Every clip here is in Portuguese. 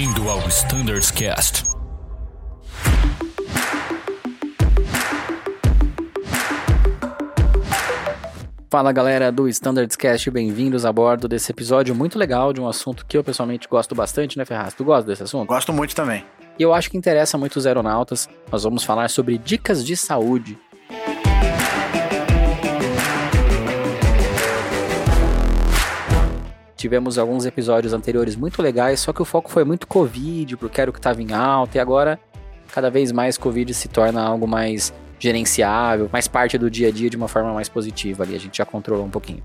Bem-vindo ao Standards Cast. Fala galera do Standards Cast, bem-vindos a bordo desse episódio muito legal de um assunto que eu pessoalmente gosto bastante, né, Ferraz? Tu gosta desse assunto? Gosto muito também. E eu acho que interessa muito os aeronautas. Nós vamos falar sobre dicas de saúde Tivemos alguns episódios anteriores muito legais, só que o foco foi muito Covid, porque era o que estava em alta, e agora cada vez mais Covid se torna algo mais gerenciável, mais parte do dia a dia de uma forma mais positiva ali. A gente já controlou um pouquinho.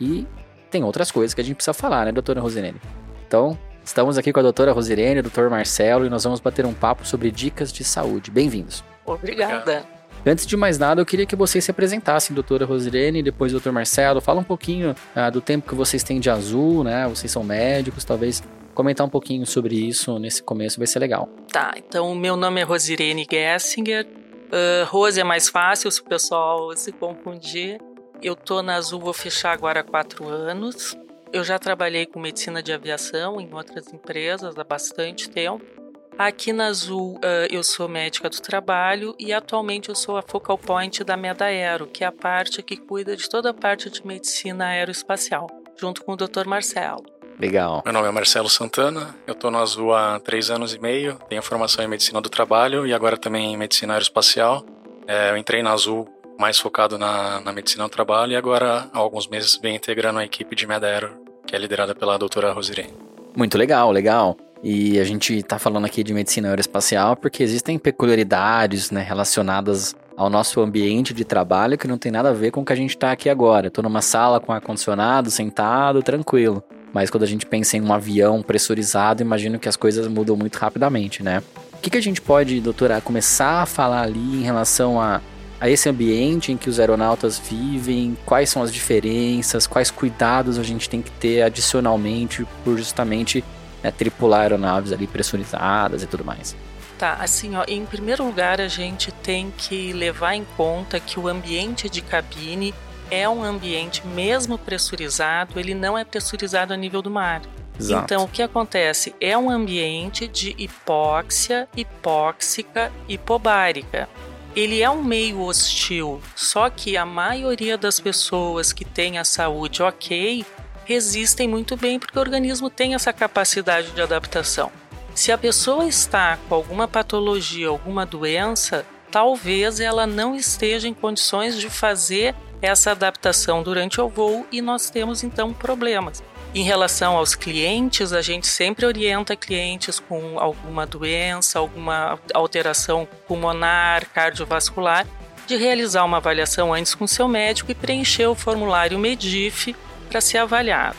E tem outras coisas que a gente precisa falar, né, doutora Rosirene? Então, estamos aqui com a doutora Rosirene, o doutor Marcelo, e nós vamos bater um papo sobre dicas de saúde. Bem-vindos. Obrigada. Antes de mais nada, eu queria que vocês se apresentassem, doutora Rosirene e depois doutor Marcelo. Fala um pouquinho uh, do tempo que vocês têm de azul, né? Vocês são médicos, talvez comentar um pouquinho sobre isso nesse começo vai ser legal. Tá, então meu nome é Rosirene Gessinger. Uh, Rose é mais fácil se o pessoal se confundir. Eu tô na Azul, vou fechar agora quatro anos. Eu já trabalhei com medicina de aviação em outras empresas há bastante tempo. Aqui na Azul, uh, eu sou médica do trabalho e atualmente eu sou a focal point da Medaero, que é a parte que cuida de toda a parte de medicina aeroespacial, junto com o Dr. Marcelo. Legal. Meu nome é Marcelo Santana, eu estou no Azul há três anos e meio, tenho formação em medicina do trabalho e agora também em medicina aeroespacial. É, eu entrei na Azul mais focado na, na medicina do trabalho e agora há alguns meses venho integrando a equipe de Medaero, que é liderada pela doutora Rosirene. Muito legal, legal. E a gente está falando aqui de medicina aeroespacial porque existem peculiaridades né, relacionadas ao nosso ambiente de trabalho que não tem nada a ver com o que a gente está aqui agora. Estou numa sala com ar-condicionado, sentado, tranquilo. Mas quando a gente pensa em um avião pressurizado, imagino que as coisas mudam muito rapidamente, né? O que, que a gente pode, doutora, começar a falar ali em relação a, a esse ambiente em que os aeronautas vivem? Quais são as diferenças? Quais cuidados a gente tem que ter adicionalmente por justamente né, tripular aeronaves ali pressurizadas e tudo mais. Tá, assim, ó, em primeiro lugar, a gente tem que levar em conta que o ambiente de cabine é um ambiente, mesmo pressurizado, ele não é pressurizado a nível do mar. Exato. Então, o que acontece? É um ambiente de hipóxia, hipóxica, hipobárica. Ele é um meio hostil, só que a maioria das pessoas que têm a saúde ok resistem muito bem porque o organismo tem essa capacidade de adaptação. Se a pessoa está com alguma patologia, alguma doença, talvez ela não esteja em condições de fazer essa adaptação durante o voo e nós temos então problemas. Em relação aos clientes, a gente sempre orienta clientes com alguma doença, alguma alteração pulmonar, cardiovascular, de realizar uma avaliação antes com seu médico e preencher o formulário MEDIF para ser avaliado.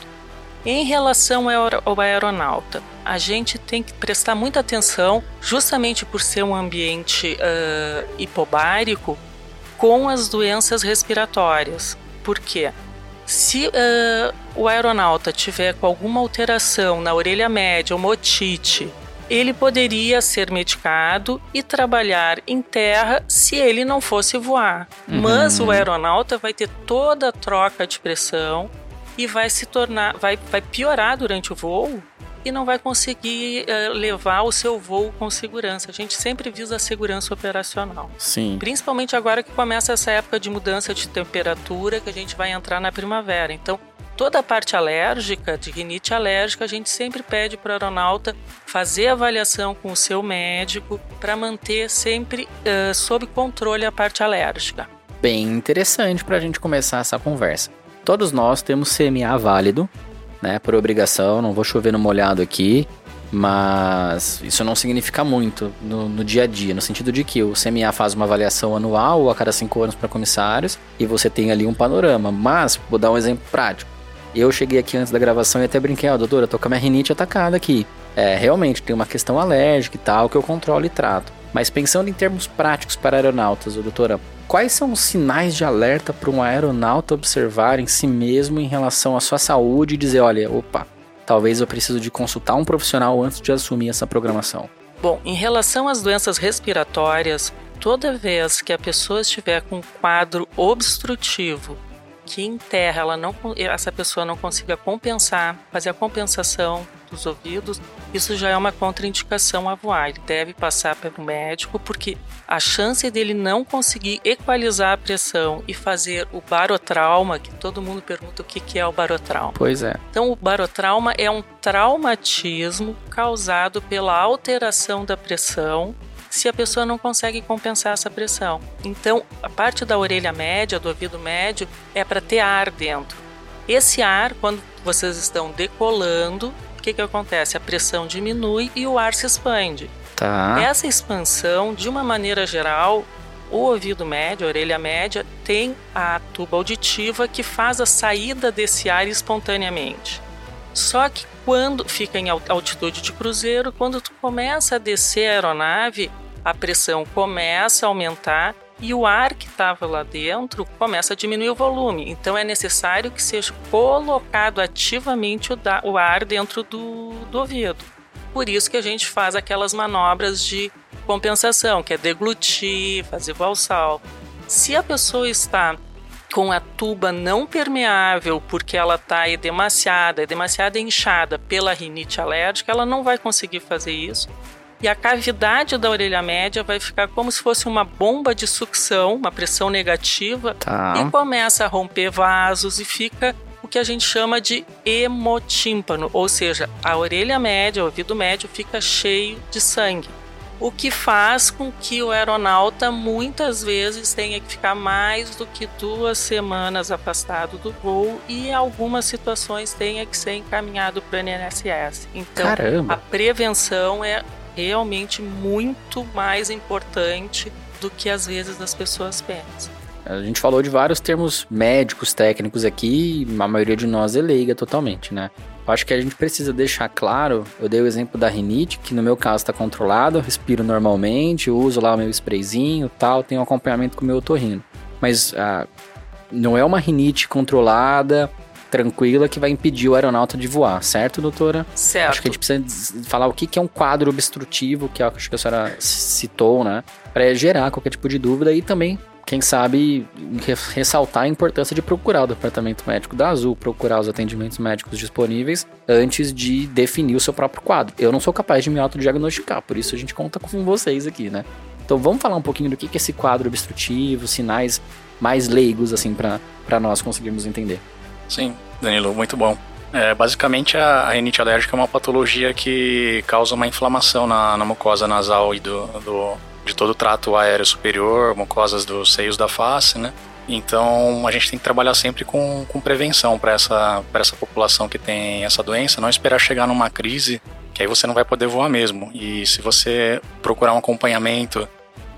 Em relação ao aeronauta, a gente tem que prestar muita atenção, justamente por ser um ambiente uh, hipobárico, com as doenças respiratórias. Por quê? Se uh, o aeronauta tiver com alguma alteração na orelha média, uma otite, ele poderia ser medicado e trabalhar em terra se ele não fosse voar. Uhum. Mas o aeronauta vai ter toda a troca de pressão, e vai se tornar, vai, vai piorar durante o voo e não vai conseguir uh, levar o seu voo com segurança. A gente sempre visa a segurança operacional. Sim. Principalmente agora que começa essa época de mudança de temperatura, que a gente vai entrar na primavera. Então, toda a parte alérgica, de rinite alérgica, a gente sempre pede para o aeronauta fazer avaliação com o seu médico para manter sempre uh, sob controle a parte alérgica. Bem interessante para a gente começar essa conversa. Todos nós temos CMA válido, né, por obrigação, não vou chover no molhado aqui, mas isso não significa muito no, no, dia a dia, no sentido de que o CMA faz uma avaliação anual ou a cada cinco anos para comissários e você tem ali um panorama. Mas, vou dar um exemplo prático. Eu cheguei aqui antes da gravação e até brinquei, ó, oh, doutora, tô com a minha rinite atacada aqui. É, realmente tem uma questão alérgica e tal que eu controlo e trato. Mas pensando em termos práticos para aeronautas, doutora, quais são os sinais de alerta para um aeronauta observar em si mesmo em relação à sua saúde e dizer, olha, opa, talvez eu preciso de consultar um profissional antes de assumir essa programação? Bom, em relação às doenças respiratórias, toda vez que a pessoa estiver com um quadro obstrutivo, que em terra ela não, essa pessoa não consiga compensar, fazer a compensação dos ouvidos, isso já é uma contraindicação a voar. Ele deve passar pelo médico, porque a chance dele não conseguir equalizar a pressão e fazer o barotrauma, que todo mundo pergunta o que é o barotrauma. Pois é. Então, o barotrauma é um traumatismo causado pela alteração da pressão se a pessoa não consegue compensar essa pressão. Então, a parte da orelha média, do ouvido médio, é para ter ar dentro. Esse ar, quando vocês estão decolando, o que, que acontece? A pressão diminui e o ar se expande. Tá. Essa expansão, de uma maneira geral, o ouvido médio, a orelha média, tem a tuba auditiva que faz a saída desse ar espontaneamente. Só que quando fica em altitude de cruzeiro, quando tu começa a descer a aeronave, a pressão começa a aumentar e o ar que estava lá dentro começa a diminuir o volume. Então é necessário que seja colocado ativamente o, da, o ar dentro do, do ouvido. Por isso que a gente faz aquelas manobras de compensação, que é deglutir, fazer valsal. Se a pessoa está com a tuba não permeável porque ela está demasiada, é demasiada inchada pela rinite alérgica, ela não vai conseguir fazer isso. E a cavidade da orelha média vai ficar como se fosse uma bomba de sucção, uma pressão negativa, tá. e começa a romper vasos e fica o que a gente chama de hemotímpano, ou seja, a orelha média, o ouvido médio fica cheio de sangue o que faz com que o aeronauta muitas vezes tenha que ficar mais do que duas semanas afastado do voo e em algumas situações tenha que ser encaminhado para o INSS. Então, Caramba. a prevenção é realmente muito mais importante do que às vezes as pessoas pensam. A gente falou de vários termos médicos, técnicos aqui, a maioria de nós é leiga totalmente, né? Eu acho que a gente precisa deixar claro, eu dei o exemplo da rinite, que no meu caso está controlado, eu respiro normalmente, uso lá o meu sprayzinho tal, tenho acompanhamento com o meu otorrino. Mas ah, não é uma rinite controlada, tranquila, que vai impedir o aeronauta de voar, certo, doutora? Certo. Acho que a gente precisa falar o que é um quadro obstrutivo, que acho que a senhora citou, né? Para gerar qualquer tipo de dúvida e também quem sabe ressaltar a importância de procurar o departamento médico da Azul, procurar os atendimentos médicos disponíveis antes de definir o seu próprio quadro. Eu não sou capaz de me autodiagnosticar, por isso a gente conta com vocês aqui, né? Então vamos falar um pouquinho do que é esse quadro obstrutivo, sinais mais leigos, assim, para nós conseguirmos entender. Sim, Danilo, muito bom. É, basicamente, a, a rinite alérgica é uma patologia que causa uma inflamação na, na mucosa nasal e do, do de todo o trato aéreo superior, mucosas dos seios da face, né? Então a gente tem que trabalhar sempre com, com prevenção para essa, essa população que tem essa doença, não esperar chegar numa crise, que aí você não vai poder voar mesmo. E se você procurar um acompanhamento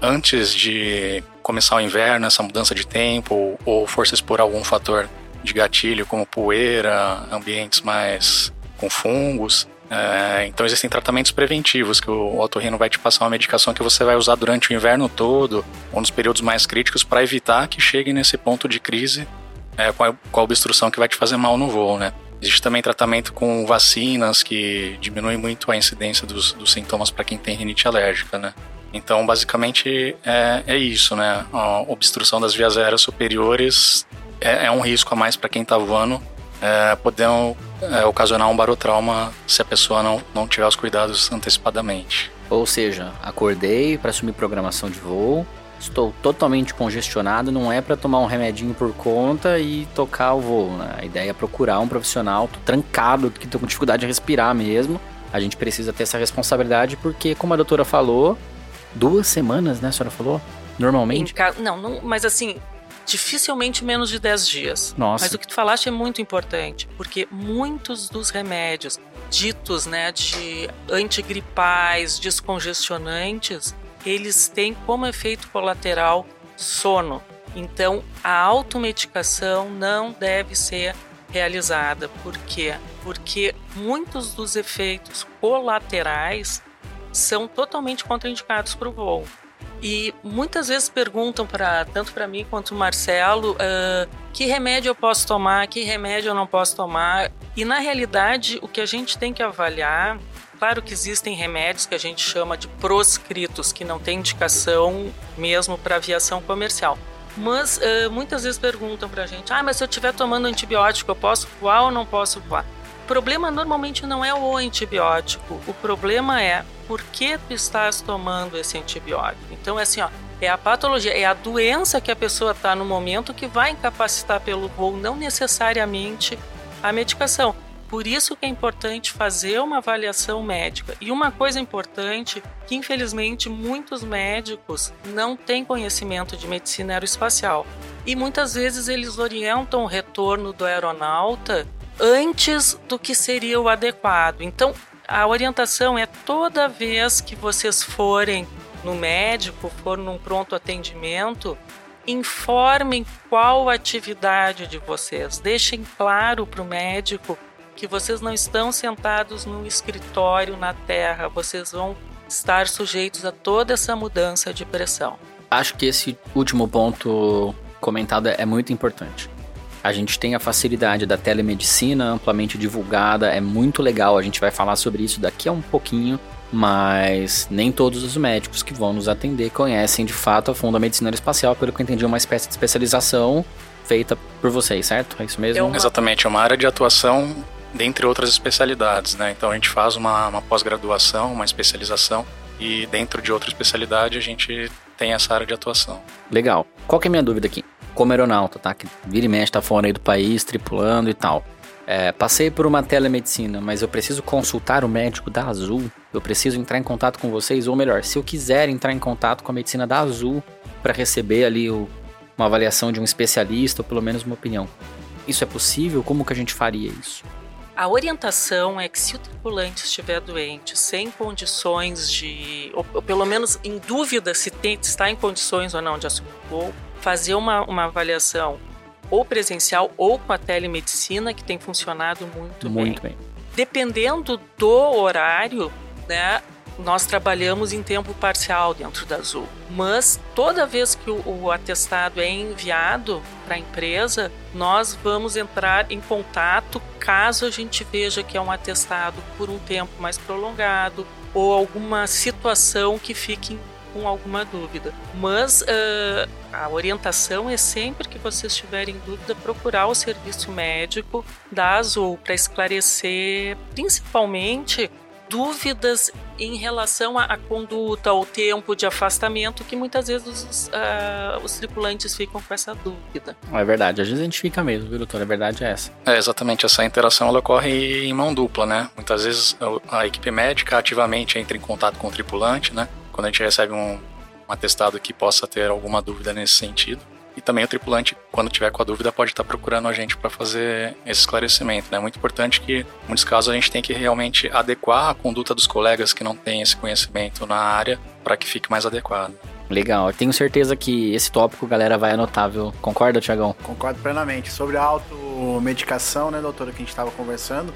antes de começar o inverno, essa mudança de tempo, ou, ou for se expor a algum fator de gatilho, como poeira, ambientes mais com fungos, é, então existem tratamentos preventivos que o otorrino vai te passar uma medicação que você vai usar durante o inverno todo ou nos períodos mais críticos para evitar que chegue nesse ponto de crise é, com, a, com, a, obstrução que vai te fazer mal no voo, né? Existe também tratamento com vacinas que diminui muito a incidência dos, dos sintomas para quem tem rinite alérgica, né? Então, basicamente, é, é isso, né? A obstrução das vias aéreas superiores é, é um risco a mais para quem está voando é, podendo é, ocasionar um barotrauma se a pessoa não, não tiver os cuidados antecipadamente. Ou seja, acordei para assumir programação de voo, estou totalmente congestionado, não é para tomar um remedinho por conta e tocar o voo. Né? A ideia é procurar um profissional, tô trancado, que estou com dificuldade de respirar mesmo. A gente precisa ter essa responsabilidade porque, como a doutora falou, duas semanas, né? A senhora falou? Normalmente? Não, não, mas assim, dificilmente menos de 10 dias. Nossa. Mas o que tu falaste é muito importante, porque muitos dos remédios ditos, né, de antigripais, descongestionantes, eles têm como efeito colateral sono. Então, a automedicação não deve ser realizada. Por quê? Porque muitos dos efeitos colaterais são totalmente contraindicados para o voo. E muitas vezes perguntam para tanto para mim quanto o Marcelo uh, que remédio eu posso tomar, que remédio eu não posso tomar. E na realidade o que a gente tem que avaliar, claro que existem remédios que a gente chama de proscritos, que não tem indicação mesmo para aviação comercial. Mas uh, muitas vezes perguntam para a gente: ah, mas se eu estiver tomando antibiótico, eu posso voar ou não posso voar? O problema normalmente não é o antibiótico, o problema é por que tu estás tomando esse antibiótico. Então é assim, ó, é a patologia, é a doença que a pessoa está no momento que vai incapacitar pelo voo, não necessariamente a medicação. Por isso que é importante fazer uma avaliação médica. E uma coisa importante, que infelizmente muitos médicos não têm conhecimento de medicina aeroespacial. E muitas vezes eles orientam o retorno do aeronauta antes do que seria o adequado. Então, a orientação é toda vez que vocês forem no médico, for num pronto atendimento, informem qual a atividade de vocês. Deixem claro para o médico que vocês não estão sentados num escritório na terra, vocês vão estar sujeitos a toda essa mudança de pressão. Acho que esse último ponto comentado é muito importante. A gente tem a facilidade da telemedicina amplamente divulgada, é muito legal, a gente vai falar sobre isso daqui a um pouquinho, mas nem todos os médicos que vão nos atender conhecem de fato a fundo a medicina aeroespacial, pelo que eu entendi, é uma espécie de especialização feita por vocês, certo? É isso mesmo? É uma... Exatamente, é uma área de atuação dentre outras especialidades, né? Então a gente faz uma, uma pós-graduação, uma especialização e dentro de outra especialidade a gente tem essa área de atuação. Legal. Qual que é a minha dúvida aqui? Como aeronauta, tá? Que vira e mexe, tá fora aí do país, tripulando e tal. É, passei por uma telemedicina, mas eu preciso consultar o médico da Azul. Eu preciso entrar em contato com vocês, ou melhor, se eu quiser entrar em contato com a medicina da Azul para receber ali o, uma avaliação de um especialista, ou pelo menos uma opinião. Isso é possível? Como que a gente faria isso? A orientação é que se o tripulante estiver doente, sem condições de, ou, ou pelo menos em dúvida se tem, está em condições ou não de assumir o voo, fazer uma, uma avaliação ou presencial ou com a telemedicina, que tem funcionado muito, muito bem. bem. Dependendo do horário, né, nós trabalhamos em tempo parcial dentro da Azul. Mas toda vez que o, o atestado é enviado para a empresa, nós vamos entrar em contato caso a gente veja que é um atestado por um tempo mais prolongado ou alguma situação que fique com alguma dúvida. Mas uh, a orientação é sempre que vocês tiverem dúvida, procurar o serviço médico da Azul para esclarecer principalmente dúvidas em relação à, conduta, ao tempo de afastamento, que muitas vezes os, uh, os, tripulantes ficam com essa dúvida. É verdade, às vezes a gente fica mesmo, viu, doutor? A verdade é essa. É, exatamente, essa interação ela ocorre em mão dupla, né? Muitas vezes a equipe médica ativamente entra em contato com o tripulante, né? Quando a gente recebe um, um atestado que possa ter alguma dúvida nesse sentido. E também o tripulante, quando tiver com a dúvida, pode estar procurando a gente para fazer esse esclarecimento. Né? É muito importante que, em muitos casos, a gente tem que realmente adequar a conduta dos colegas que não têm esse conhecimento na área para que fique mais adequado. Legal, eu tenho certeza que esse tópico galera vai anotar, viu? Concorda, Tiagão? Concordo plenamente. Sobre a automedicação, né, doutora, que a gente estava conversando,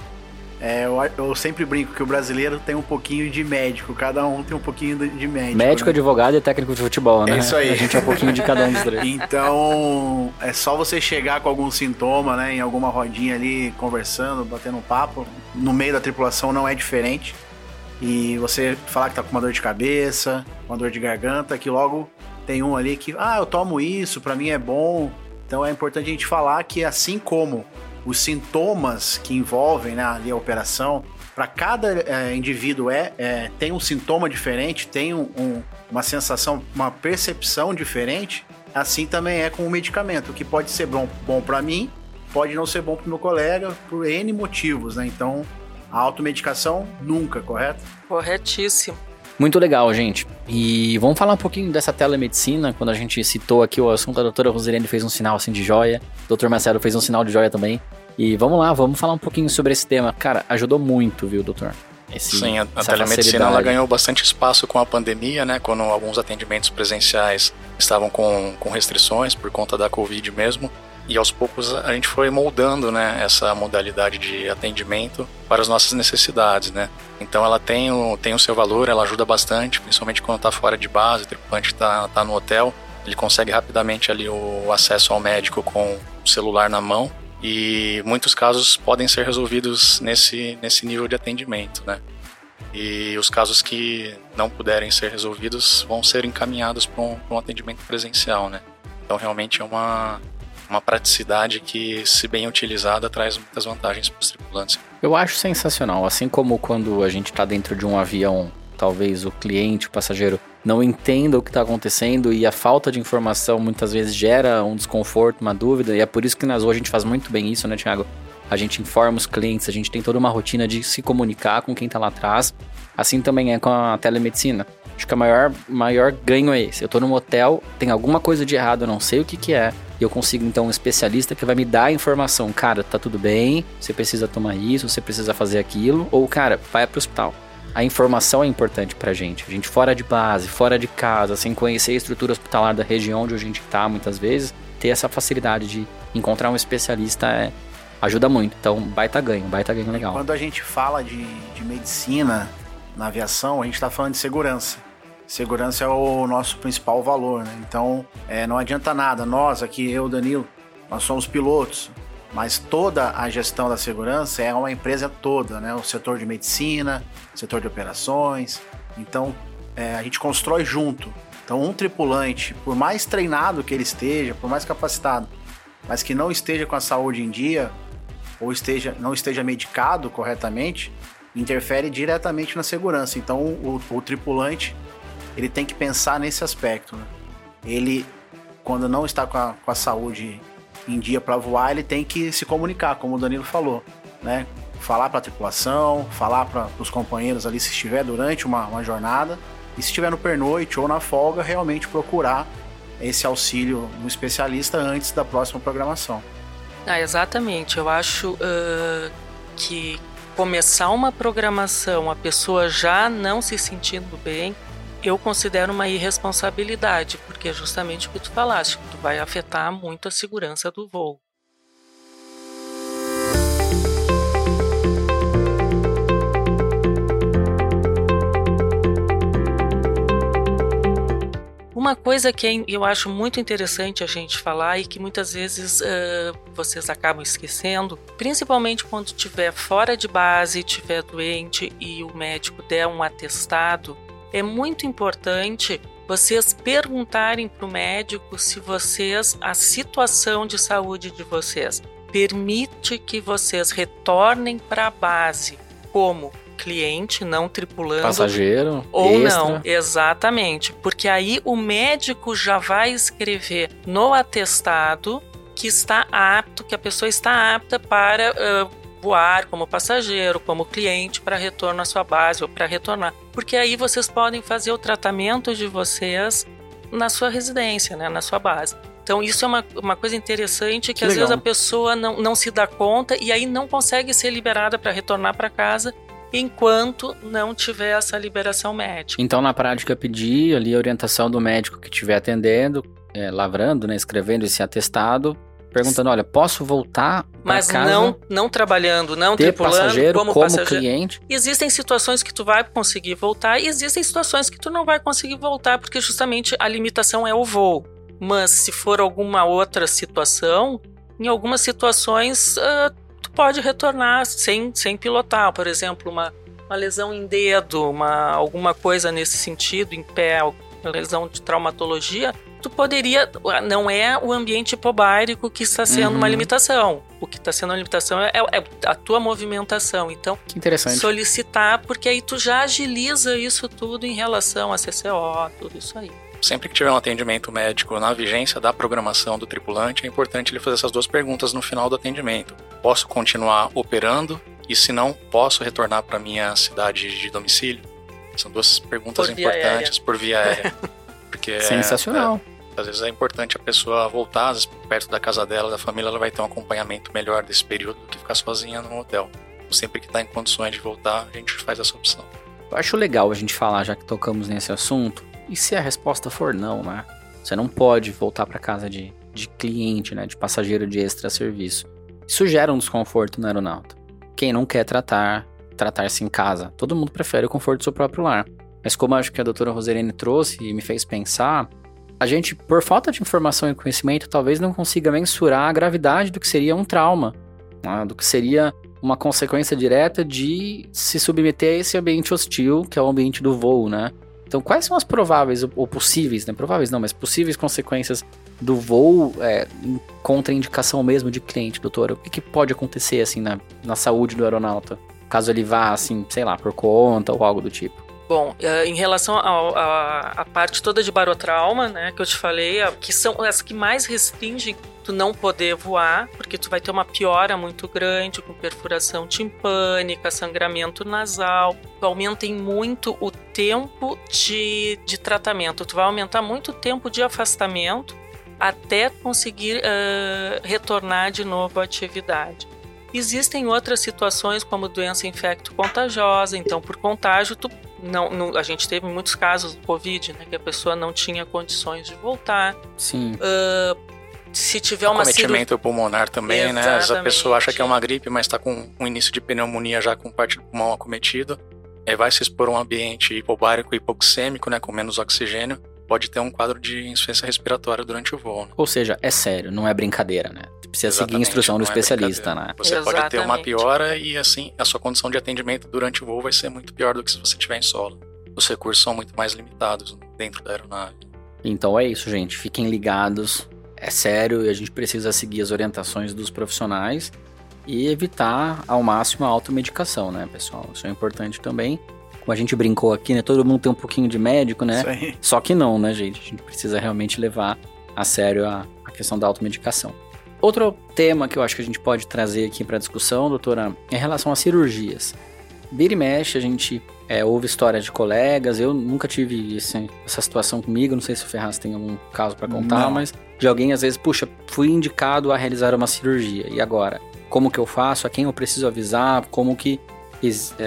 é, eu, eu, sempre brinco que o brasileiro tem um pouquinho de médico, cada um tem um pouquinho de médico. Médico, né? advogado e técnico de futebol, né? É isso aí. A gente é um pouquinho de cada um dos três. Então, é só você chegar com algum sintoma, né, em alguma rodinha ali, conversando, batendo um papo. No meio da tripulação não é diferente. E você falar que tá com uma dor de cabeça, uma dor de garganta, que logo tem um ali que, ah, eu tomo isso, para mim é bom. Então é importante a gente falar que assim como os sintomas que envolvem né, ali a operação, para cada é, indivíduo é, é, tem um sintoma diferente, tem um, um, uma sensação, uma percepção diferente, assim também é com o medicamento, que pode ser bom, bom para mim, pode não ser bom para meu colega, por N motivos, né? Então, a automedicação nunca, correto? Corretíssimo. Muito legal, gente. E vamos falar um pouquinho dessa telemedicina. Quando a gente citou aqui o assunto, a doutora Rosilene fez um sinal assim de joia. O doutor Marcelo fez um sinal de joia também. E vamos lá, vamos falar um pouquinho sobre esse tema. Cara, ajudou muito, viu, doutor? Esse, Sim, a, a telemedicina ela ganhou bastante espaço com a pandemia, né? Quando alguns atendimentos presenciais estavam com, com restrições por conta da Covid mesmo. E aos poucos a gente foi moldando né, essa modalidade de atendimento para as nossas necessidades. Né? Então ela tem o, tem o seu valor, ela ajuda bastante, principalmente quando está fora de base, o tripulante está tá no hotel, ele consegue rapidamente ali o acesso ao médico com o celular na mão e muitos casos podem ser resolvidos nesse, nesse nível de atendimento, né? E os casos que não puderem ser resolvidos vão ser encaminhados para um, um atendimento presencial, né? Então realmente é uma, uma praticidade que, se bem utilizada, traz muitas vantagens para os tripulantes. Eu acho sensacional. Assim como quando a gente está dentro de um avião, talvez o cliente, o passageiro, não entenda o que está acontecendo e a falta de informação muitas vezes gera um desconforto, uma dúvida. E é por isso que nas hoje a gente faz muito bem isso, né, Thiago? A gente informa os clientes, a gente tem toda uma rotina de se comunicar com quem está lá atrás. Assim também é com a telemedicina. Acho que o maior, maior ganho é esse. Eu estou num hotel, tem alguma coisa de errado, eu não sei o que, que é e eu consigo então um especialista que vai me dar a informação, cara, tá tudo bem, você precisa tomar isso, você precisa fazer aquilo, ou cara, vai pro hospital. A informação é importante pra gente. A gente fora de base, fora de casa, sem conhecer a estrutura hospitalar da região onde a gente tá muitas vezes, ter essa facilidade de encontrar um especialista é, ajuda muito. Então, baita ganho, baita ganho legal. Quando a gente fala de, de medicina na aviação, a gente está falando de segurança. Segurança é o nosso principal valor, né? Então, é, não adianta nada. Nós aqui, eu, Danilo, nós somos pilotos, mas toda a gestão da segurança é uma empresa toda, né? O setor de medicina, setor de operações. Então, é, a gente constrói junto. Então, um tripulante, por mais treinado que ele esteja, por mais capacitado, mas que não esteja com a saúde em dia ou esteja, não esteja medicado corretamente, interfere diretamente na segurança. Então, o, o tripulante ele tem que pensar nesse aspecto. Né? Ele, quando não está com a, com a saúde em dia para voar, ele tem que se comunicar, como o Danilo falou, né? Falar para a tripulação, falar para os companheiros ali se estiver durante uma, uma jornada e se estiver no pernoite ou na folga, realmente procurar esse auxílio no especialista antes da próxima programação. Ah, exatamente. Eu acho uh, que começar uma programação, a pessoa já não se sentindo bem, eu considero uma irresponsabilidade, porque é justamente o que tu falaste, tu vai afetar muito a segurança do voo. Uma coisa que eu acho muito interessante a gente falar e que muitas vezes uh, vocês acabam esquecendo, principalmente quando estiver fora de base, estiver doente e o médico der um atestado, é muito importante vocês perguntarem para o médico se vocês, a situação de saúde de vocês, permite que vocês retornem para a base como cliente, não tripulando. Passageiro. Ou extra. não, exatamente. Porque aí o médico já vai escrever no atestado que está apto, que a pessoa está apta para uh, voar como passageiro, como cliente para retorno à sua base ou para retornar. Porque aí vocês podem fazer o tratamento de vocês na sua residência, né, na sua base. Então isso é uma, uma coisa interessante que, que às legal. vezes a pessoa não, não se dá conta e aí não consegue ser liberada para retornar para casa enquanto não tiver essa liberação médica. Então, na prática, pedir ali a orientação do médico que estiver atendendo, é, lavrando, né, escrevendo esse atestado, perguntando, olha, posso voltar Mas casa, não, não trabalhando, não tripulando, passageiro como, como passageiro. cliente. Existem situações que tu vai conseguir voltar e existem situações que tu não vai conseguir voltar porque justamente a limitação é o voo. Mas se for alguma outra situação, em algumas situações uh, tu pode retornar sem, sem pilotar, por exemplo, uma, uma lesão em dedo, uma, alguma coisa nesse sentido, em pé, uma lesão de traumatologia, tu poderia. Não é o ambiente hipobárico que está sendo uhum. uma limitação. O que está sendo uma limitação é, é, a tua movimentação. Então, que interessante. solicitar, porque aí tu já agiliza isso tudo em relação a CCO, tudo isso aí. Sempre que tiver um atendimento médico na vigência da programação do tripulante, é importante ele fazer essas duas perguntas no final do atendimento. Posso continuar operando? E se não, posso retornar para minha cidade de domicílio? São duas perguntas por importantes por via aérea. Porque é, Sensacional. É, às vezes é importante a pessoa voltar perto da casa dela, da família, ela vai ter um acompanhamento melhor desse período do que ficar sozinha no hotel. Sempre que está em condições de voltar, a gente faz essa opção. Eu acho legal a gente falar, já que tocamos nesse assunto, e se a resposta for não, né? Você não pode voltar para casa de, de cliente, né? De passageiro de extra serviço. Isso gera um desconforto no aeronauta. Quem não quer tratar, tratar-se em casa, todo mundo prefere o conforto do seu próprio lar. Mas como acho que a doutora Roserene trouxe e me fez pensar, a gente, por falta de informação e conhecimento, talvez não consiga mensurar a gravidade do que seria um trauma, né? do que seria uma consequência direta de se submeter a esse ambiente hostil, que é o ambiente do voo, né? Então, quais são as prováveis ou possíveis, né? Prováveis não, mas possíveis consequências do voo é, em contraindicação mesmo de cliente, doutora? O que, que pode acontecer, assim, na, na saúde do aeronauta? Caso ele vá, assim, sei lá, por conta ou algo do tipo. Bom, eh, em relação à parte toda de barotrauma, né, que eu te falei, que são as que mais restringem tu não poder voar, porque tu vai ter uma piora muito grande, com perfuração timpânica, sangramento nasal, tu aumentem muito o tempo de, de tratamento, tu vai aumentar muito o tempo de afastamento até conseguir uh, retornar de novo à atividade. Existem outras situações como doença infecto-contagiosa, então por contágio tu não, não, a gente teve muitos casos do Covid, né, que a pessoa não tinha condições de voltar. Sim. Uh, se tiver uma Acometimento cirurgia... pulmonar também, Exatamente. né? Às vezes a pessoa acha que é uma gripe, mas está com um início de pneumonia já com parte do pulmão acometido. Aí vai se expor a um ambiente hipobárico e hipoxêmico, né, com menos oxigênio pode ter um quadro de insuficiência respiratória durante o voo. Né? Ou seja, é sério, não é brincadeira, né? Precisa Exatamente, seguir a instrução do é especialista, né? Você Exatamente. pode ter uma piora e assim a sua condição de atendimento durante o voo vai ser muito pior do que se você estiver em solo. Os recursos são muito mais limitados dentro da aeronave. Então é isso, gente. Fiquem ligados. É sério e a gente precisa seguir as orientações dos profissionais e evitar ao máximo a automedicação, né, pessoal? Isso é importante também como a gente brincou aqui, né? Todo mundo tem um pouquinho de médico, né? Isso aí. Só que não, né, gente? A gente precisa realmente levar a sério a, a questão da automedicação. Outro tema que eu acho que a gente pode trazer aqui para discussão, doutora, é em relação às cirurgias. Vira e mexe, a gente é, ouve histórias de colegas. Eu nunca tive esse, essa situação comigo. Não sei se o Ferraz tem algum caso para contar, não. mas de alguém às vezes, puxa, fui indicado a realizar uma cirurgia. E agora? Como que eu faço? A quem eu preciso avisar? Como que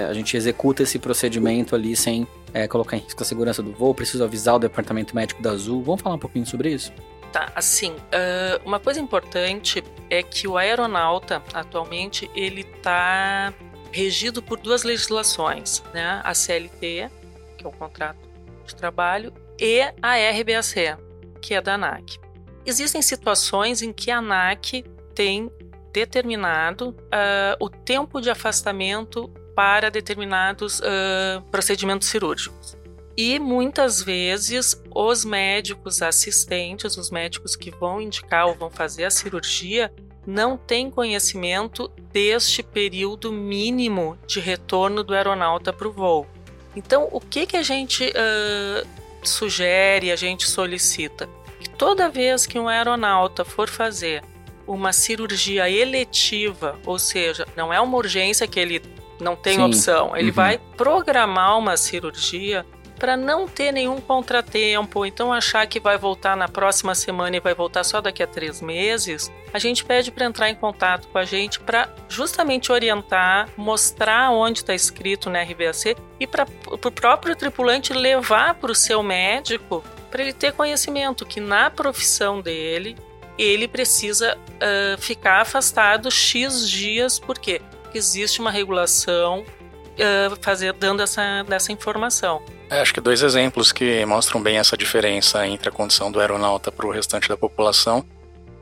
a gente executa esse procedimento ali sem é, colocar em risco a segurança do voo? Preciso avisar o departamento médico da Azul? Vamos falar um pouquinho sobre isso? Tá, assim, uh, uma coisa importante é que o aeronauta, atualmente, ele está regido por duas legislações, né? A CLT, que é o contrato de trabalho, e a RBAC, que é da ANAC. Existem situações em que a ANAC tem determinado uh, o tempo de afastamento para determinados uh, procedimentos cirúrgicos. E muitas vezes os médicos assistentes, os médicos que vão indicar ou vão fazer a cirurgia, não têm conhecimento deste período mínimo de retorno do aeronauta para o voo. Então, o que, que a gente uh, sugere, a gente solicita? Que toda vez que um aeronauta for fazer uma cirurgia eletiva, ou seja, não é uma urgência que ele não tem Sim. opção. Ele uhum. vai programar uma cirurgia para não ter nenhum contratempo, então achar que vai voltar na próxima semana e vai voltar só daqui a três meses, a gente pede para entrar em contato com a gente para justamente orientar, mostrar onde está escrito na RBAC e para o próprio tripulante levar para o seu médico para ele ter conhecimento que na profissão dele ele precisa uh, ficar afastado X dias, por quê? Existe uma regulação uh, fazer, dando essa, dessa informação. É, acho que dois exemplos que mostram bem essa diferença entre a condição do aeronauta para o restante da população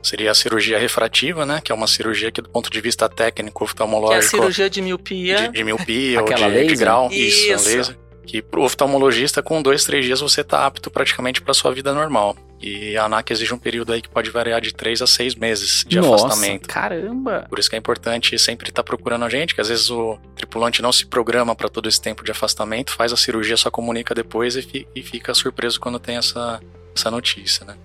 seria a cirurgia refrativa, né, que é uma cirurgia que do ponto de vista técnico oftalmológico... Que é a cirurgia de miopia. De, de miopia ou de, de, grau. Isso, Isso laser. Que para o oftalmologista, com dois, três dias, você está apto praticamente para sua vida normal. E a ANAC exige um período aí que pode variar de 3 a 6 meses de Nossa, afastamento. Caramba! Por isso que é importante sempre estar tá procurando a gente, que às vezes o tripulante não se programa para todo esse tempo de afastamento, faz a cirurgia, só comunica depois e, e fica surpreso quando tem essa, essa notícia, né?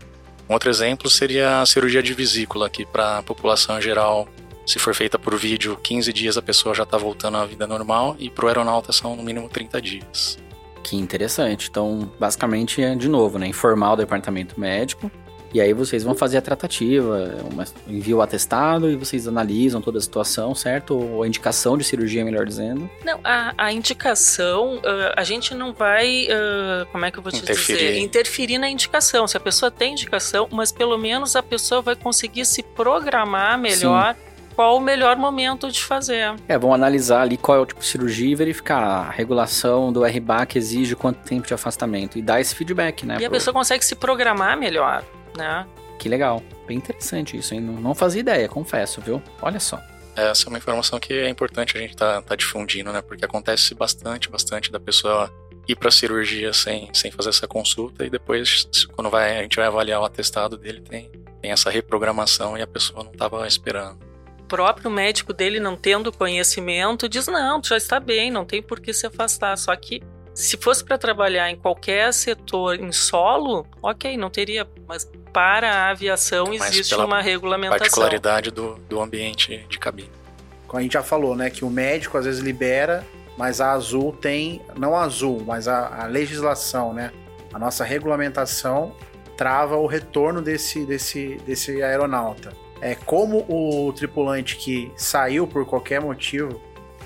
Um outro exemplo seria a cirurgia de vesícula, que para a população em geral, se for feita por vídeo, 15 dias a pessoa já está voltando à vida normal e para o aeronauta são no mínimo 30 dias. Que interessante. Então, basicamente, é de novo, né? Informar o departamento médico. E aí vocês vão fazer a tratativa, uma, envia o atestado e vocês analisam toda a situação, certo? Ou a indicação de cirurgia, melhor dizendo. Não, a, a indicação, uh, a gente não vai, uh, como é que eu vou te interferir. dizer? Interferir na indicação. Se a pessoa tem indicação, mas pelo menos a pessoa vai conseguir se programar melhor. Sim qual o melhor momento de fazer. É, vão analisar ali qual é o tipo de cirurgia e verificar a regulação do RBAC exige quanto tempo de afastamento e dar esse feedback, né? E a pessoa consegue se programar melhor, né? Que legal. Bem interessante isso, hein? Não fazia ideia, confesso, viu? Olha só. Essa é uma informação que é importante a gente tá, tá difundindo, né? Porque acontece bastante, bastante da pessoa ir para cirurgia sem, sem fazer essa consulta e depois, quando vai, a gente vai avaliar o atestado dele, tem, tem essa reprogramação e a pessoa não estava esperando. O próprio médico dele, não tendo conhecimento, diz: não, tu já está bem, não tem por que se afastar. Só que se fosse para trabalhar em qualquer setor em solo, ok, não teria, mas para a aviação mas existe uma regulamentação. Particularidade do, do ambiente de cabine. Como a gente já falou, né, que o médico às vezes libera mas a Azul tem, não a Azul, mas a, a legislação, né? A nossa regulamentação trava o retorno desse, desse, desse aeronauta. É como o tripulante que saiu por qualquer motivo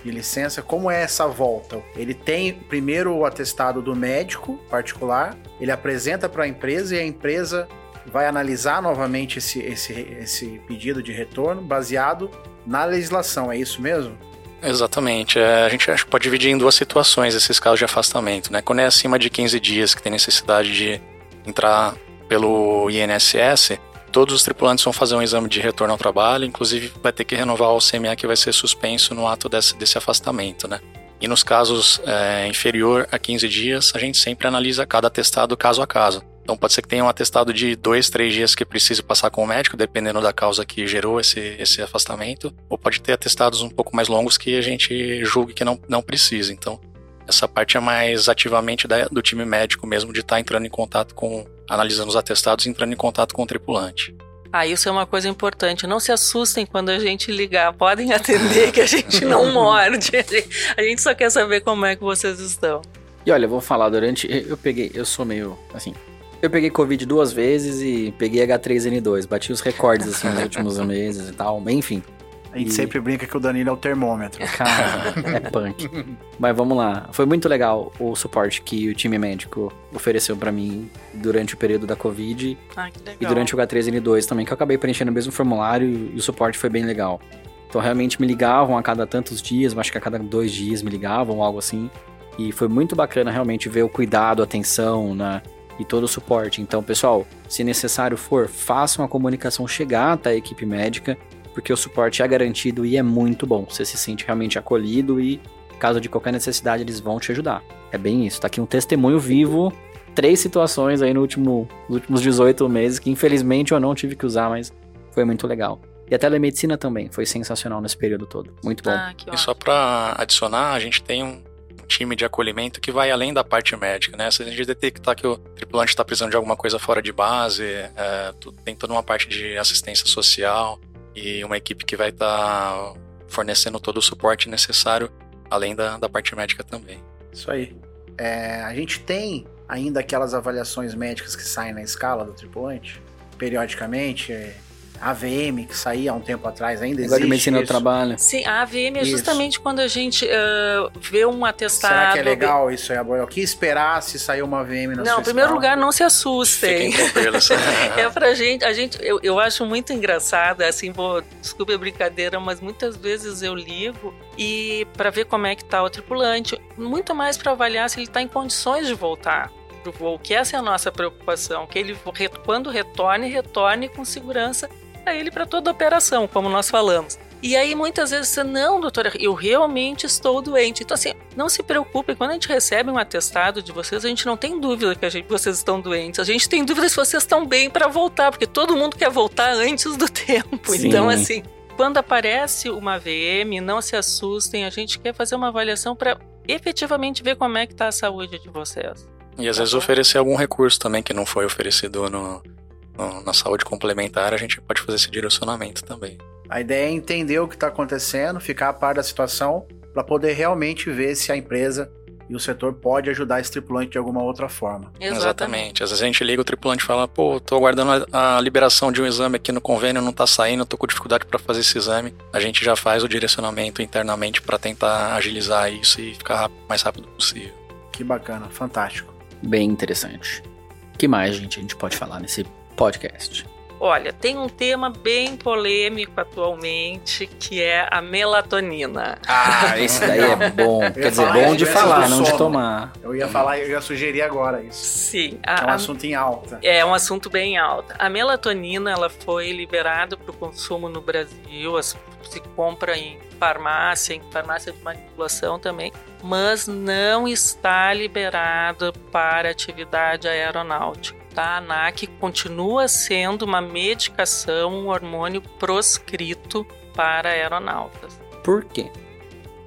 de licença, como é essa volta? Ele tem primeiro o atestado do médico particular, ele apresenta para a empresa e a empresa vai analisar novamente esse, esse, esse pedido de retorno baseado na legislação, é isso mesmo? Exatamente. É, a gente pode dividir em duas situações esses casos de afastamento. Né? Quando é acima de 15 dias que tem necessidade de entrar pelo INSS, todos os tripulantes vão fazer um exame de retorno ao trabalho, inclusive vai ter que renovar o CMA que vai ser suspenso no ato desse, desse afastamento. Né? E nos casos é, inferior a 15 dias, a gente sempre analisa cada atestado caso a caso. Então pode ser que tenha um atestado de dois, três dias que precise passar com o médico, dependendo da causa que gerou esse, esse afastamento, ou pode ter atestados um pouco mais longos que a gente julgue que não, não precisa. Então, essa parte é mais ativamente da, do time médico mesmo, de estar tá entrando em contato com, analisando os atestados e entrando em contato com o tripulante. Ah, isso é uma coisa importante. Não se assustem quando a gente ligar. Podem atender que a gente não morde. A gente só quer saber como é que vocês estão. E olha, eu vou falar durante. Eu peguei. Eu sou meio. Assim. Eu peguei Covid duas vezes e peguei H3N2. Bati os recordes, assim, nos últimos meses e tal. Enfim. A gente e... sempre brinca que o Danilo é o termômetro. Cara, é punk. Mas vamos lá. Foi muito legal o suporte que o time médico ofereceu para mim durante o período da Covid. Ah, que legal. E durante o H3N2 também, que eu acabei preenchendo o mesmo formulário e o suporte foi bem legal. Então realmente me ligavam a cada tantos dias, acho que a cada dois dias me ligavam, algo assim. E foi muito bacana realmente ver o cuidado, a atenção, né? e todo o suporte. Então, pessoal, se necessário for, façam a comunicação chegar até a equipe médica, porque o suporte é garantido e é muito bom. Você se sente realmente acolhido e, caso de qualquer necessidade, eles vão te ajudar. É bem isso. Tá aqui um testemunho vivo, três situações aí no último, nos últimos 18 meses que infelizmente eu não tive que usar, mas foi muito legal. E a telemedicina também foi sensacional nesse período todo. Muito bom. Ah, e só para adicionar, a gente tem um, time de acolhimento que vai além da parte médica, né? Se a gente detectar que o tripulante está precisando de alguma coisa fora de base, é, tem toda uma parte de assistência social e uma equipe que vai estar tá fornecendo todo o suporte necessário, além da, da parte médica também. Isso aí. É, a gente tem ainda aquelas avaliações médicas que saem na escala do tripulante, periodicamente, é, AVM, que saía há um tempo atrás, ainda existe. de medicina do trabalho. Sim, a AVM é justamente isso. quando a gente uh, vê um atestado. Será que é legal isso aí, O que esperar se sair uma AVM na Não, em primeiro lugar, não se assustem. é pra gente, a gente, eu, eu acho muito engraçado, assim, vou, desculpe a brincadeira, mas muitas vezes eu ligo e para ver como é que tá o tripulante, muito mais para avaliar se ele tá em condições de voltar pro voo, que essa é a nossa preocupação, que ele quando retorne, retorne com segurança para ele para toda a operação, como nós falamos. E aí muitas vezes você, não, doutora, eu realmente estou doente. Então, assim, não se preocupe, quando a gente recebe um atestado de vocês, a gente não tem dúvida que a gente, vocês estão doentes. A gente tem dúvida se vocês estão bem para voltar, porque todo mundo quer voltar antes do tempo. Sim. Então, assim, quando aparece uma VM, não se assustem, a gente quer fazer uma avaliação para efetivamente ver como é que está a saúde de vocês. E às vezes oferecer algum recurso também que não foi oferecido no, no, na saúde complementar, a gente pode fazer esse direcionamento também. A ideia é entender o que está acontecendo, ficar a par da situação, para poder realmente ver se a empresa e o setor pode ajudar esse tripulante de alguma outra forma. Exatamente. Exatamente. Às vezes a gente liga o tripulante e fala, pô, tô aguardando a, liberação de um exame aqui no convênio, não tá saindo, tô com dificuldade para fazer esse exame. A gente já faz o direcionamento internamente para tentar agilizar isso e ficar mais rápido possível. Que bacana, fantástico. Bem interessante. O que mais, gente, a gente pode falar nesse podcast. Olha, tem um tema bem polêmico atualmente, que é a melatonina. Ah, esse daí é bom. Quer dizer, bom isso, de falar, não de tomar. Eu ia falar, eu ia sugerir agora isso. Sim, É um a, a, assunto em alta. é um assunto bem alto. A melatonina ela foi liberada para o consumo no Brasil, as- se compra em farmácia, em farmácia de manipulação também, mas não está liberada para atividade aeronáutica. Tá? A ANAC continua sendo uma medicação, um hormônio proscrito para aeronautas. Por quê?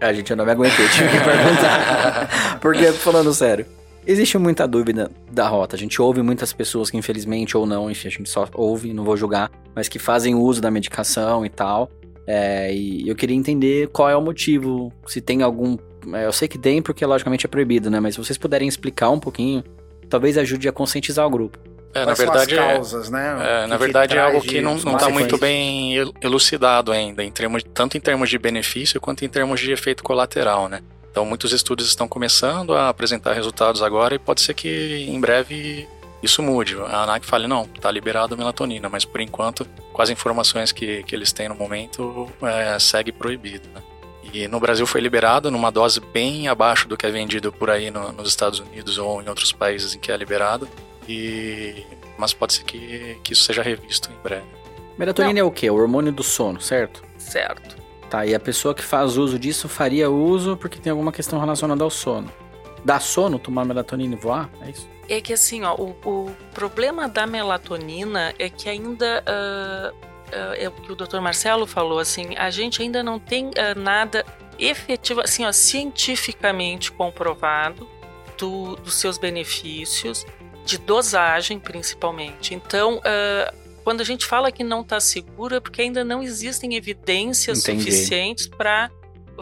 A gente eu não me aguentei, tive que perguntar. Porque, falando sério, existe muita dúvida da rota. A gente ouve muitas pessoas que, infelizmente, ou não, enfim, a gente só ouve, não vou julgar, mas que fazem uso da medicação e tal. É, e eu queria entender qual é o motivo, se tem algum. é, Eu sei que tem, porque logicamente é proibido, né? Mas se vocês puderem explicar um pouquinho, talvez ajude a conscientizar o grupo. É, na Quais verdade, as é- causas, né? É, na verdade é traz algo de que não está muito bem el- elucidado ainda, em termos, tanto em termos de benefício quanto em termos de efeito colateral, né? Então muitos estudos estão começando a apresentar resultados agora e pode ser que em breve isso mude. A ANAC fale, não, está liberado a melatonina, mas por enquanto, com as informações que, que eles têm no momento, é, segue proibido, né? E no Brasil foi liberado numa dose bem abaixo do que é vendido por aí no- nos Estados Unidos ou em outros países em que é liberado. E... Mas pode ser que, que isso seja revisto em breve. Melatonina é o quê? O hormônio do sono, certo? Certo. Tá, e a pessoa que faz uso disso faria uso porque tem alguma questão relacionada ao sono. Dá sono tomar melatonina e voar? É isso? É que assim, ó, o, o problema da melatonina é que ainda ah, é o que o Dr. Marcelo falou, assim, a gente ainda não tem ah, nada efetivo, assim, ó, cientificamente comprovado do- dos seus benefícios, de dosagem principalmente. Então, ah, quando a gente fala que não está seguro, é porque ainda não existem evidências Entendi. suficientes para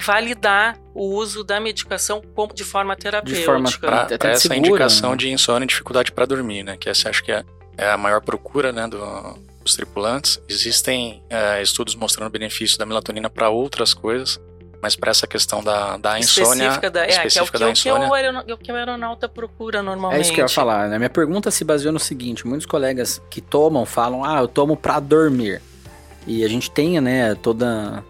validar o uso da medicação como- de forma terapêutica. forma Para Até essa segura, indicação né? de insônia e dificuldade para dormir, né? Que essa acho que é, é a maior procura né, do- dos tripulantes. Existem é, estudos mostrando benefícios da melatonina para outras coisas, mas para essa questão da, da insônia, específica da, é, específica que é o da é insônia, que o aeron- é o que o aeronauta procura normalmente. É isso que eu ia falar, né? Minha pergunta se baseou no seguinte: muitos colegas que tomam falam, ah, eu tomo pra dormir. E a gente tem, né, toda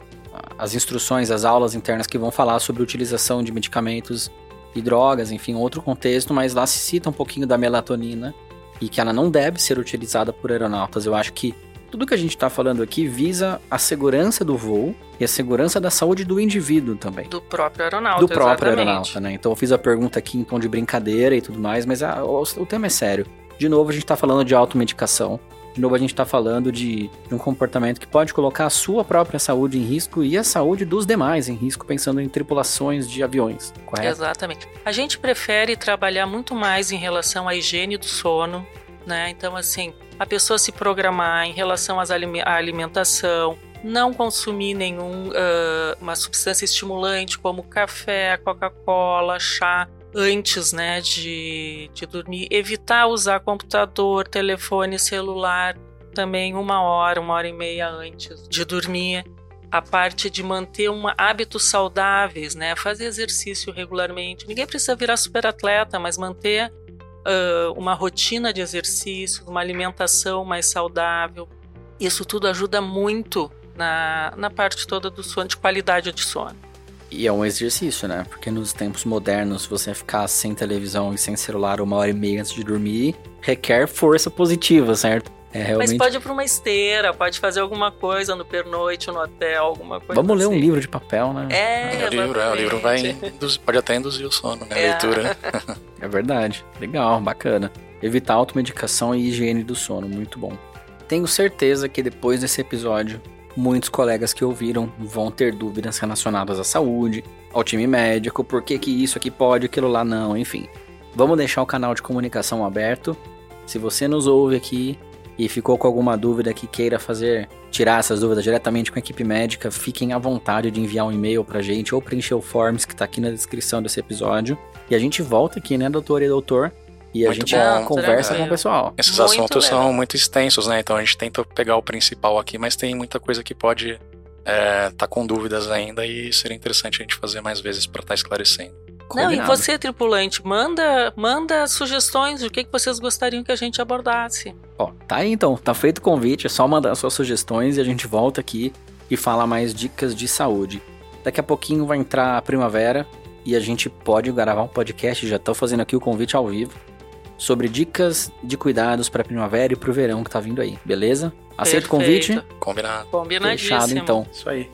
as instruções, as aulas internas que vão falar sobre a utilização de medicamentos e drogas, enfim, outro contexto, mas lá se cita um pouquinho da melatonina e que ela não deve ser utilizada por aeronautas. Eu acho que tudo que a gente está falando aqui visa a segurança do voo e a segurança da saúde do indivíduo também Do próprio aeronauta. do próprio exatamente. aeronauta, né? Então eu fiz a pergunta aqui em tom de brincadeira e tudo mais, mas a- o, o tema é sério. De novo, a gente tá falando de automedicação. De novo, a gente tá falando de, de um comportamento que pode colocar a sua própria saúde em risco e a saúde dos demais em risco, pensando em tripulações de aviões, correto? Exatamente. A gente prefere trabalhar muito mais em relação à higiene do sono, né? Então, assim, a pessoa se programar em relação à alimentação, não consumir nenhum ah, uma substância estimulante como café, Coca-Cola, chá antes, né, de, de dormir, evitar usar computador, telefone, celular também uma hora, uma hora e meia antes de dormir a parte de manter um hábitos saudáveis, né? Fazer exercício regularmente. Ninguém precisa virar super atleta, mas manter ah, uma rotina de exercício, uma alimentação mais saudável. Isso tudo ajuda muito na, na parte toda do sono, de qualidade de sono. E é um exercício, né? Porque nos tempos modernos, você ficar sem televisão e sem celular uma hora e meia antes de dormir requer força positiva, certo? É realmente. Mas pode ir para uma esteira, pode fazer alguma coisa no pernoite, no hotel, alguma coisa Vamos ler um assim. livro de papel, né? É, o livro, é, o livro vai induzir- pode até induzir o sono, né? A É. leitura. É verdade. Legal, bacana. Evitar automedicação e higiene do sono, muito bom. Tenho certeza que depois desse episódio, muitos colegas que ouviram vão ter dúvidas relacionadas à saúde, ao time médico, por que, que isso aqui pode, aquilo lá não, enfim. Vamos deixar o canal de comunicação aberto. Se você nos ouve aqui e ficou com alguma dúvida que queira fazer, tirar essas dúvidas diretamente com a equipe médica, fiquem à vontade de enviar um e-mail pra gente ou preencher o forms que tá aqui na descrição desse episódio. E a gente volta aqui, né, doutor e doutor? E a Muito gente bom. conversa com o pessoal. Esses Muito assuntos legal. são muito extensos, né? Então a gente tenta pegar o principal aqui, mas tem muita coisa que pode estar com dúvidas ainda e seria interessante a gente fazer mais vezes para estar esclarecendo. Não, e Combinado. você, tripulante, manda, manda sugestões do que, que vocês gostariam que a gente abordasse. Ó, tá aí então, tá feito o convite, é só mandar suas sugestões e a gente volta aqui e fala mais dicas de saúde. Daqui a pouquinho vai entrar a primavera e a gente pode gravar um podcast, já tô fazendo aqui o convite ao vivo, sobre dicas de cuidados pra primavera e pro verão que tá vindo aí, beleza? Aceita o convite? Combinado. Combinadíssimo. Fechado então. Isso aí.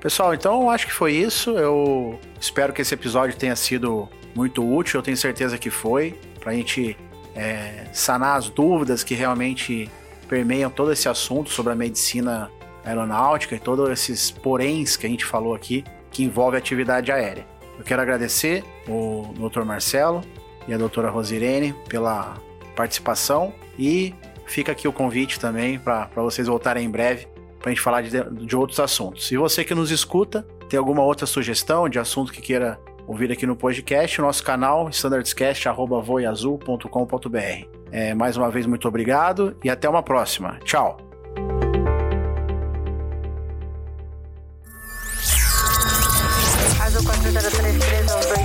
Pessoal, então eu acho que foi isso. Eu espero que esse episódio tenha sido muito útil. Eu tenho certeza que foi. Pra gente é, sanar as dúvidas que realmente permeiam todo esse assunto sobre a medicina aeronáutica e todos esses poréns que a gente falou aqui que envolve atividade aérea. Eu quero agradecer o Dr. Marcelo e a doutora Rosirene pela participação e fica aqui o convite também para vocês voltarem em breve para a gente falar de, de outros assuntos. E você que nos escuta, tem alguma outra sugestão de assunto que queira ouvir aqui no podcast, o nosso canal standardscast.voiazul.com.br. É, mais uma vez, muito obrigado e até uma próxima. Tchau!